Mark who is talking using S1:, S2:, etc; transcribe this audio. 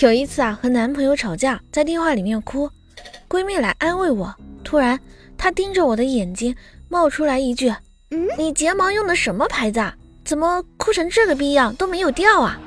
S1: 有一次啊和男朋友吵架在电话里面哭闺蜜来安慰我突然她盯着我的眼睛冒出来一句你睫毛用的什么牌子啊？怎么哭成这个逼样都没有掉啊？